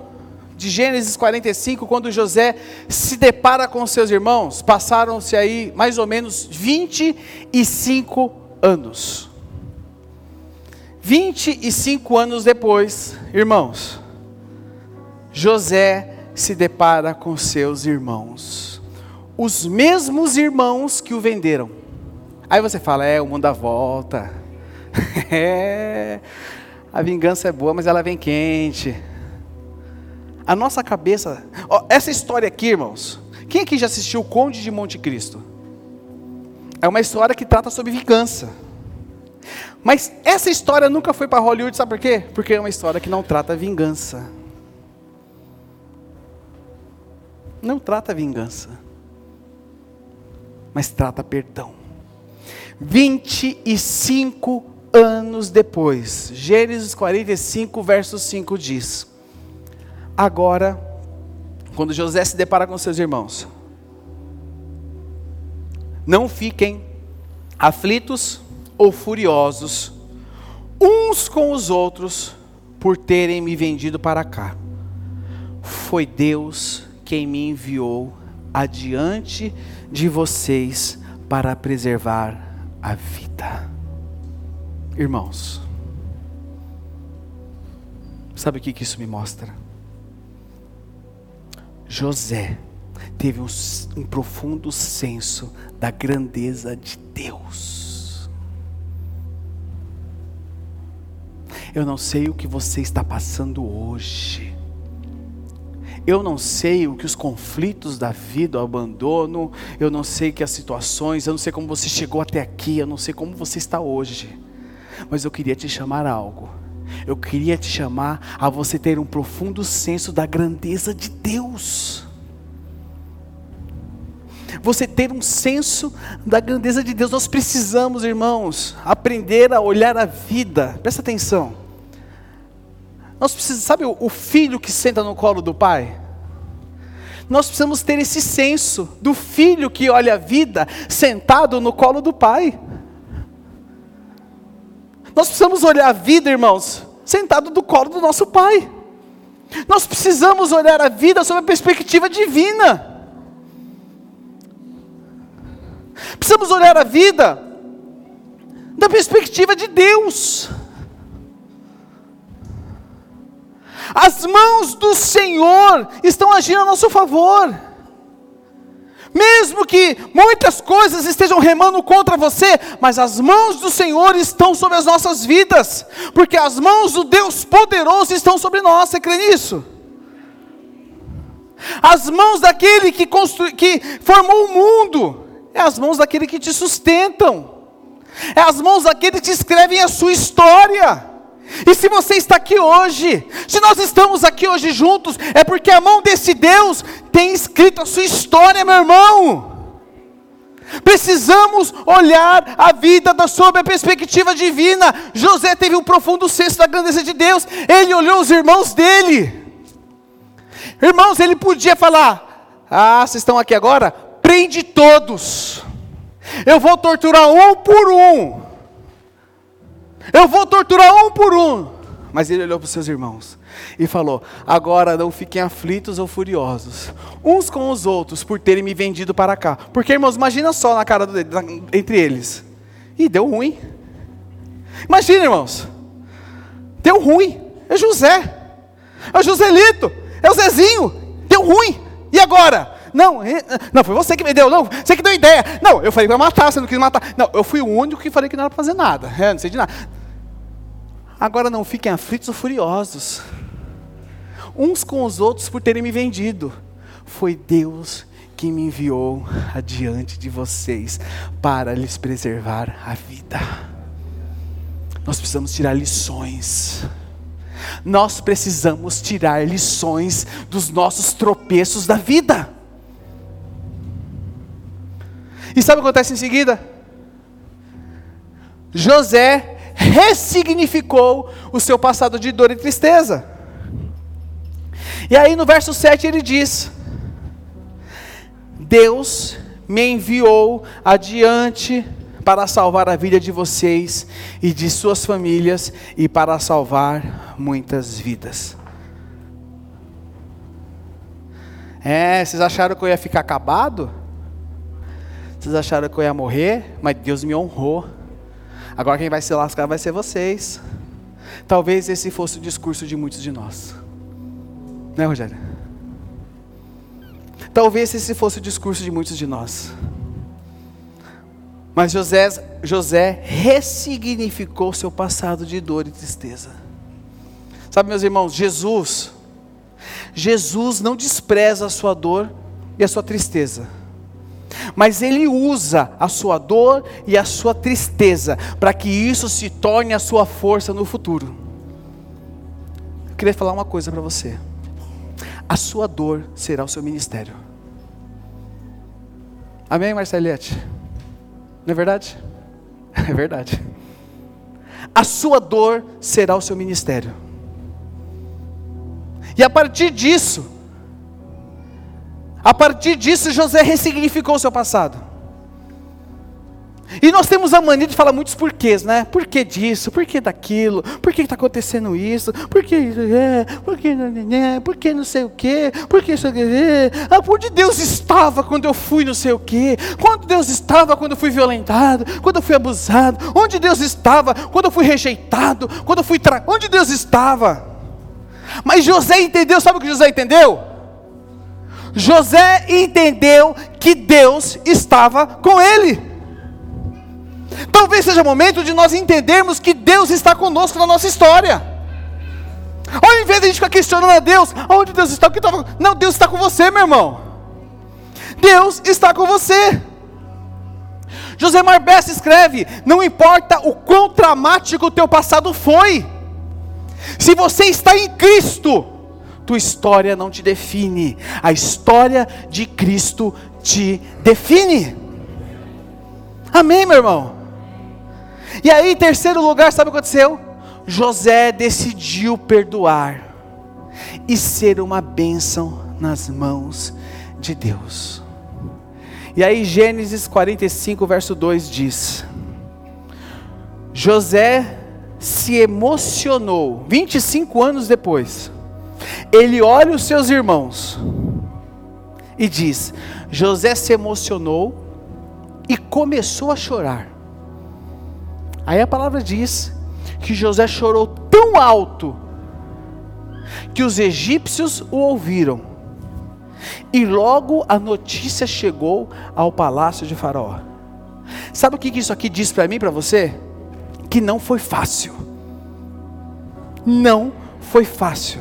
de Gênesis 45, quando José se depara com seus irmãos, passaram-se aí mais ou menos 25 anos. 25 anos depois, irmãos, José se depara com seus irmãos os mesmos irmãos que o venderam. Aí você fala, é, o mundo dá volta. é, a vingança é boa, mas ela vem quente. A nossa cabeça, ó, essa história aqui, irmãos, Quem aqui já assistiu o Conde de Monte Cristo? É uma história que trata sobre vingança. Mas essa história nunca foi para Hollywood, sabe por quê? Porque é uma história que não trata vingança. Não trata vingança. Mas trata perdão. 25 anos depois, Gênesis 45, verso 5 diz: Agora, quando José se depara com seus irmãos, não fiquem aflitos ou furiosos uns com os outros por terem me vendido para cá. Foi Deus quem me enviou adiante de vocês para preservar a vida. Irmãos, sabe o que, isso me mostra? José teve um, um profundo senso da grandeza de Deus. Eu não sei o que você está passando hoje. Eu não sei o que os conflitos da vida, o abandono, eu não sei que as situações, eu não sei como você chegou até aqui, eu não sei como você está hoje. Mas eu queria te chamar a algo. Eu queria te chamar a você ter um profundo senso da grandeza de Deus. Você ter um senso da grandeza de Deus. Nós precisamos, irmãos, aprender a olhar a vida. Presta atenção. Nós precisamos, sabe o, filho que senta no colo do pai? Nós precisamos ter esse senso do filho que olha a vida sentado no colo do pai. Nós precisamos olhar a vida, irmãos, sentado no colo do nosso pai. Nós precisamos olhar a vida sob a perspectiva divina. Precisamos olhar a vida da perspectiva de Deus. As mãos do Senhor estão agindo a nosso favor. Mesmo que muitas coisas estejam remando contra você, mas as mãos do Senhor estão sobre as nossas vidas, porque as mãos do Deus poderoso estão sobre nós. Você crê nisso? As mãos daquele que, constru... que formou o mundo, é as mãos daquele que te sustentam, é as mãos daquele que escrevem a sua história. E se você está aqui hoje, se nós estamos aqui hoje juntos, é porque a mão desse Deus tem escrito a sua história, meu irmão. Precisamos olhar a vida da sob a perspectiva divina. José teve um profundo senso da grandeza de Deus. Ele olhou os irmãos dele. Irmãos, ele podia falar: Ah, vocês estão aqui agora? Prende todos. Eu vou torturar um por um. Eu vou torturar um por um. Mas ele olhou para os seus irmãos e falou: Agora não fiquem aflitos ou furiosos, uns com os outros, por terem me vendido para cá. Porque, irmãos, imagina só na cara do, entre eles. E deu ruim. Imagina, irmãos. Deu ruim. É José. É o Joselito. É o Zezinho. Deu ruim. E agora? Não, não, foi você que me deu, não, você que deu ideia. Não, eu falei para matar, você não quis matar. Não, eu fui o único que falei que não era para fazer nada. É, não sei de nada. Agora não fiquem aflitos ou furiosos, uns com os outros por terem me vendido. Foi Deus que me enviou adiante de vocês para lhes preservar a vida. Nós precisamos tirar lições. Nós precisamos tirar lições dos nossos tropeços da vida. E sabe o que acontece em seguida? José ressignificou o seu passado de dor e tristeza. E aí no verso 7 ele diz: Deus me enviou adiante para salvar a vida de vocês e de suas famílias e para salvar muitas vidas. É, vocês acharam que eu ia ficar acabado? Vocês acharam que eu ia morrer? Mas Deus me honrou. Agora quem vai se lascar vai ser vocês. Talvez esse fosse o discurso de muitos de nós. Né, Rogério? Talvez esse fosse o discurso de muitos de nós. Mas José, José ressignificou seu passado de dor e tristeza. Sabe, meus irmãos, Jesus, Jesus não despreza a sua dor e a sua tristeza. Mas ele usa a sua dor e a sua tristeza para que isso se torne a sua força no futuro. Eu queria falar uma coisa para você. A sua dor será o seu ministério. Amém, Marcelete? Não é verdade? É verdade. A sua dor será o seu ministério. E a partir disso, a partir disso, José ressignificou o seu passado. E nós temos a mania de falar muitos porquês, né? Por que disso? Por que daquilo? Por que está acontecendo isso? Por que é? Por que não, por que não sei o quê? Por que isso é? Ah, onde Deus estava quando eu fui não sei o quê? Quando Deus estava quando eu fui violentado? Quando eu fui abusado? Onde Deus estava quando eu fui rejeitado? Quando eu fui tra... Onde Deus estava? Mas José entendeu, sabe o que José entendeu? José entendeu que Deus estava com ele. Talvez seja o momento de nós entendermos que Deus está conosco na nossa história. Ao invés de a gente ficar questionando a Deus, onde Deus está? O que estava? Não, Deus está com você, meu irmão. Deus está com você. José Marbessa escreve: Não importa o quão traumático o teu passado foi, se você está em Cristo, tua história não te define, a história de Cristo te define. Amém, meu irmão? E aí, em terceiro lugar, sabe o que aconteceu? José decidiu perdoar e ser uma bênção nas mãos de Deus. E aí, Gênesis 45, verso 2 diz: José se emocionou, 25 anos depois, ele olha os seus irmãos e diz: José se emocionou e começou a chorar. Aí a palavra diz que José chorou tão alto que os egípcios o ouviram. E logo a notícia chegou ao palácio de Faraó. Sabe o que isso aqui diz para mim, para você? Que não foi fácil. Não foi fácil.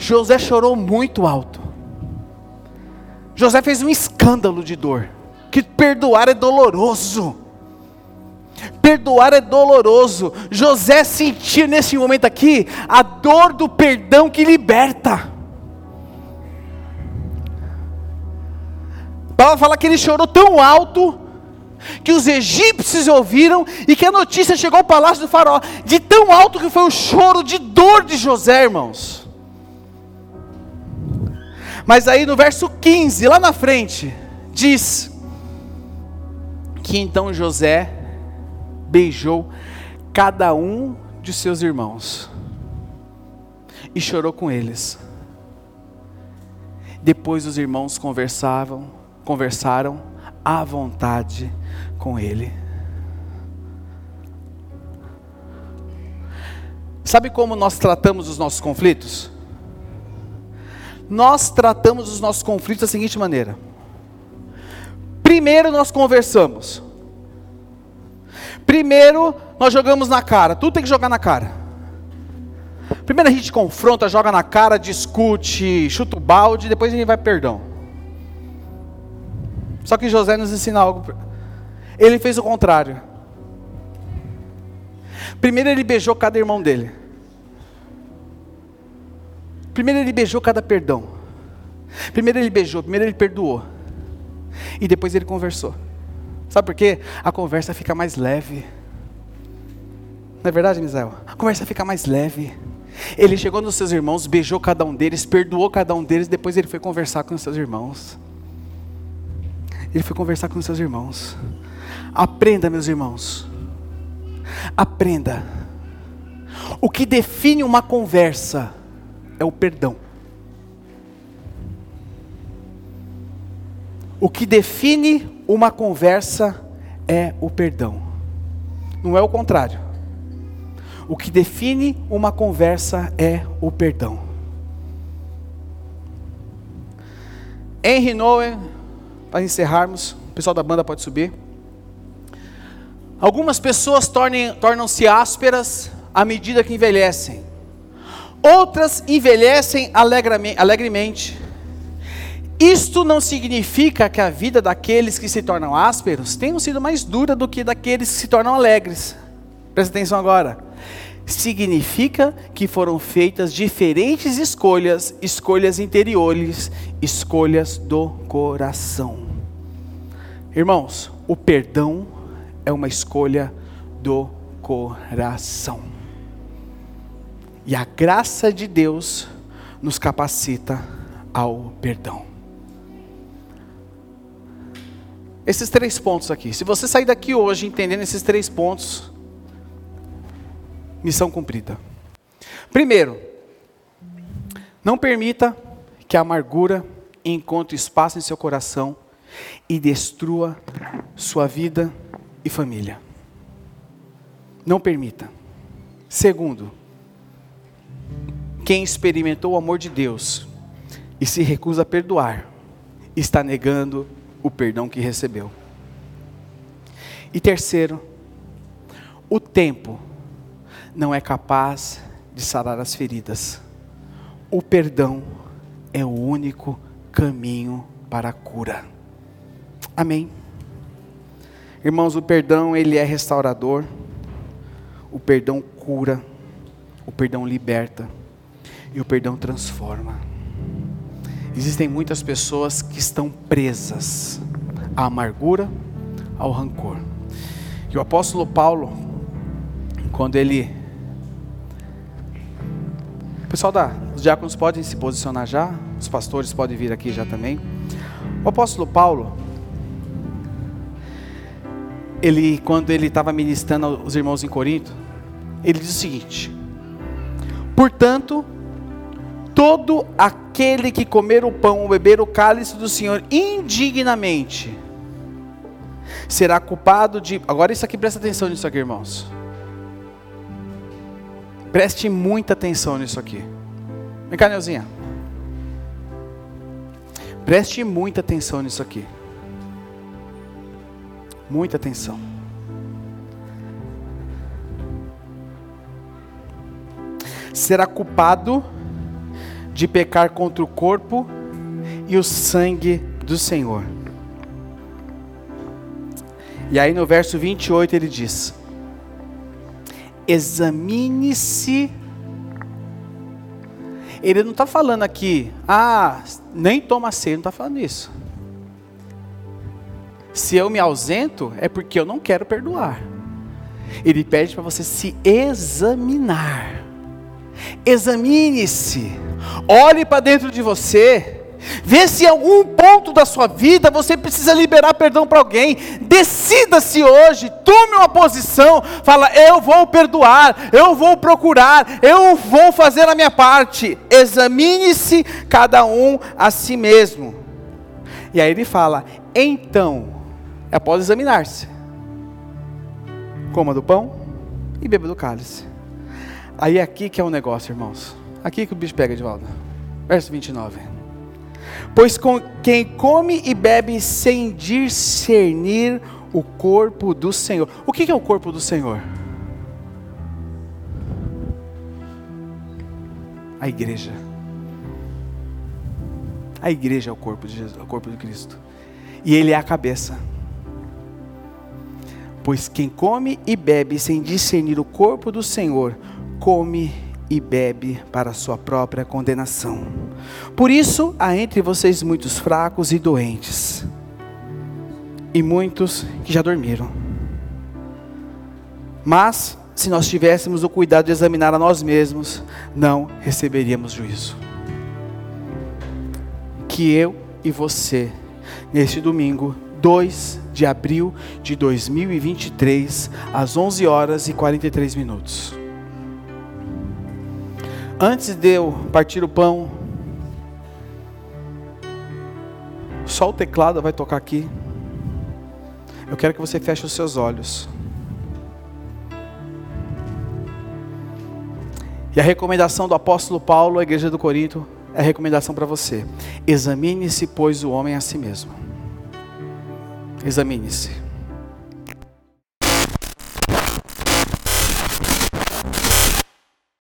José chorou muito alto. José fez um escândalo de dor. Que perdoar é doloroso. Perdoar é doloroso. José sentiu nesse momento aqui a dor do perdão que liberta. Paulo fala que ele chorou tão alto que os egípcios ouviram e que a notícia chegou ao palácio do faraó, de tão alto que foi o choro de dor de José, irmãos. Mas aí no verso 15, lá na frente, diz que então José beijou cada um de seus irmãos e chorou com eles. Depois os irmãos conversavam, conversaram à vontade com ele. Sabe como nós tratamos os nossos conflitos? Nós tratamos os nossos conflitos da seguinte maneira: primeiro nós conversamos, Primeiro, nós jogamos na cara. Tudo tem que jogar na cara. Primeiro a gente confronta, joga na cara, discute, chuta o balde, depois a gente vai perdão. Só que José nos ensina algo. Ele fez o contrário. Primeiro ele beijou cada irmão dele. Primeiro ele beijou cada perdão. Primeiro ele beijou, primeiro ele perdoou. E depois ele conversou. Sabe por quê? A conversa fica mais leve. Não é verdade, Misael? A conversa fica mais leve. Ele chegou nos seus irmãos, beijou cada um deles, perdoou cada um deles, depois ele foi conversar com os seus irmãos. Ele foi conversar com os seus irmãos. Aprenda, meus irmãos. Aprenda. O que define uma conversa é o perdão. O que define uma conversa é o perdão, não é o contrário. O que define uma conversa é o perdão. Henry Noe, para encerrarmos, o pessoal da banda pode subir. Algumas pessoas tornam-se ásperas à medida que envelhecem. Outras envelhecem alegremente Isto não significa que a vida daqueles que se tornam ásperos tenham sido mais dura do que daqueles que se tornam alegres. Presta atenção agora. Significa que foram feitas diferentes escolhas, escolhas interiores, escolhas do coração. Irmãos, o perdão é uma escolha do coração. E a graça de Deus nos capacita ao perdão. Esses três pontos aqui. Se você sair daqui hoje entendendo esses três pontos, missão cumprida. Primeiro, não permita que a amargura encontre espaço em seu coração e destrua sua vida e família. Não permita. Segundo, quem experimentou o amor de Deus e se recusa a perdoar, está negando o perdão que recebeu. E terceiro, o tempo não é capaz de sarar as feridas. O perdão é o único caminho para a cura. Amém. Irmãos, o perdão ele é restaurador. O perdão cura. O perdão liberta. E o perdão transforma. Existem muitas pessoas que estão presas à amargura, ao rancor. E o apóstolo Paulo, quando ele. Pessoal da. Os diáconos podem se posicionar já, os pastores podem vir aqui já também. O apóstolo Paulo, ele, quando ele estava ministrando aos irmãos em Corinto, ele diz o seguinte: Portanto, todo aquele que comer o pão ou beber o cálice do Senhor indignamente será culpado de. Agora, isso aqui, presta atenção nisso aqui, irmãos. Preste muita atenção nisso aqui. Vem cá, Neuzinha. Preste muita atenção nisso aqui. Muita atenção. Será culpado de pecar contra o corpo e o sangue do Senhor. E aí no verso 28 ele diz: Examine-se. Ele não está falando aqui, ah, nem toma ceia, não está falando isso. Se eu me ausento, é porque eu não quero perdoar. Ele pede para você se examinar. Examine-se. Olhe para dentro de você. Vê se em algum ponto da sua vida você precisa liberar perdão para alguém. Decida-se hoje, tome uma posição, fala: eu vou perdoar, eu vou procurar, eu vou fazer a minha parte. Examine-se cada um a si mesmo. E aí ele fala: então, após examinar-se, coma do pão e beba do cálice. Aí é aqui que é o um negócio, irmãos. Aqui que o bicho pega volta. Verso 29. Pois com quem come e bebe sem discernir o corpo do Senhor. O que é o corpo do Senhor? A igreja. A igreja é o corpo de Jesus, o corpo de Cristo. E ele é a cabeça. Pois quem come e bebe sem discernir o corpo do Senhor, come e bebe para sua própria condenação. Por isso há entre vocês muitos fracos e doentes, e muitos que já dormiram. Mas, se nós tivéssemos o cuidado de examinar a nós mesmos, não receberíamos juízo. Que eu e você, neste domingo, 2 de abril de 2023, às 11 horas e 43 minutos, Antes de eu partir o pão, só o teclado vai tocar aqui. Eu quero que você feche os seus olhos. E a recomendação do apóstolo Paulo à igreja do Corinto é a recomendação para você. Examine-se, pois, o homem a si mesmo. Examine-se.